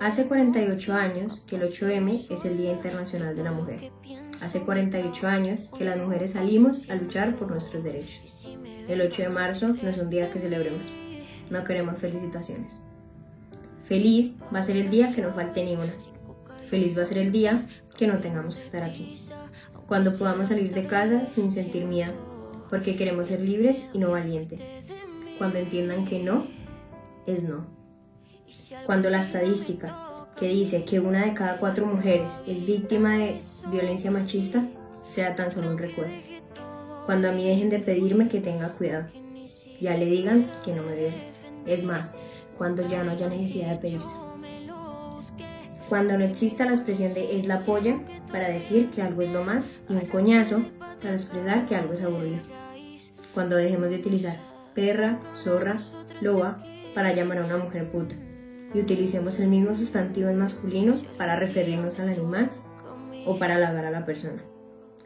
Hace 48 años que el 8M es el Día Internacional de la Mujer. Hace 48 años que las mujeres salimos a luchar por nuestros derechos. El 8 de marzo no es un día que celebremos. No queremos felicitaciones. Feliz va a ser el día que no falte ni una. Feliz va a ser el día que no tengamos que estar aquí. Cuando podamos salir de casa sin sentir miedo, porque queremos ser libres y no valientes. Cuando entiendan que no es no. Cuando la estadística que dice que una de cada cuatro mujeres es víctima de violencia machista sea tan solo un recuerdo. Cuando a mí dejen de pedirme que tenga cuidado, ya le digan que no me deben. Es más, cuando ya no haya necesidad de pedirse. Cuando no exista la expresión de es la polla para decir que algo es lo más y un coñazo para expresar que algo es aburrido. Cuando dejemos de utilizar perra, zorra, loba para llamar a una mujer puta y utilicemos el mismo sustantivo en masculino para referirnos al animal o para halagar a la persona.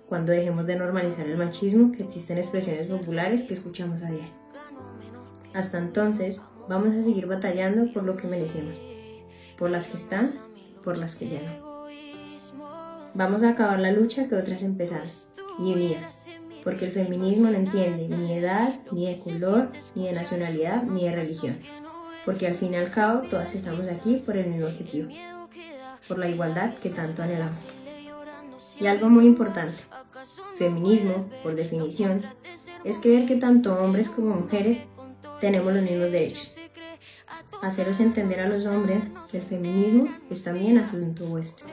Cuando dejemos de normalizar el machismo que existen expresiones populares que escuchamos a diario. Hasta entonces, vamos a seguir batallando por lo que merecemos, por las que están, por las que ya no. Vamos a acabar la lucha que otras empezaron, y unidas, porque el feminismo no entiende ni edad, ni de color, ni de nacionalidad, ni de religión porque al fin y al cabo todas estamos aquí por el mismo objetivo, por la igualdad que tanto anhelamos. Y algo muy importante, feminismo, por definición, es creer que tanto hombres como mujeres tenemos los mismos derechos. Haceros entender a los hombres que el feminismo es también asunto vuestro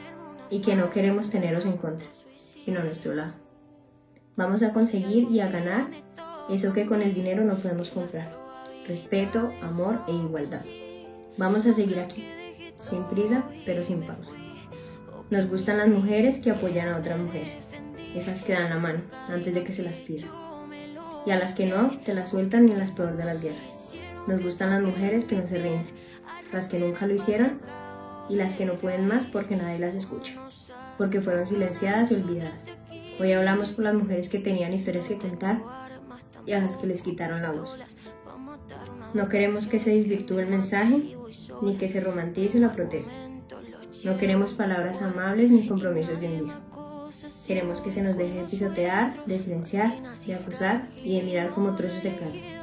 y que no queremos teneros en contra, sino a nuestro lado. Vamos a conseguir y a ganar eso que con el dinero no podemos comprar respeto, amor e igualdad. Vamos a seguir aquí, sin prisa, pero sin pausa. Nos gustan las mujeres que apoyan a otras mujeres, esas que dan la mano antes de que se las pida. Y a las que no, te las sueltan ni en las peor de las guerras. Nos gustan las mujeres que no se rinden, las que nunca lo hicieron y las que no pueden más porque nadie las escucha, porque fueron silenciadas y olvidadas. Hoy hablamos por las mujeres que tenían historias que contar y a las que les quitaron la voz. No queremos que se desvirtúe el mensaje ni que se romantice la protesta. No queremos palabras amables ni compromisos de un día. Queremos que se nos deje de pisotear, de silenciar, de acusar y de mirar como trozos de carne.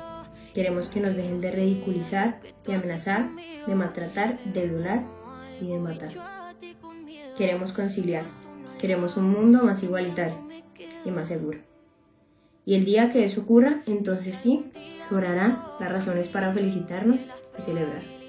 Queremos que nos dejen de ridiculizar, de amenazar, de maltratar, de violar y de matar. Queremos conciliar. Queremos un mundo más igualitario y más seguro. Y el día que eso ocurra, entonces sí, sobrarán las razones para felicitarnos y celebrar.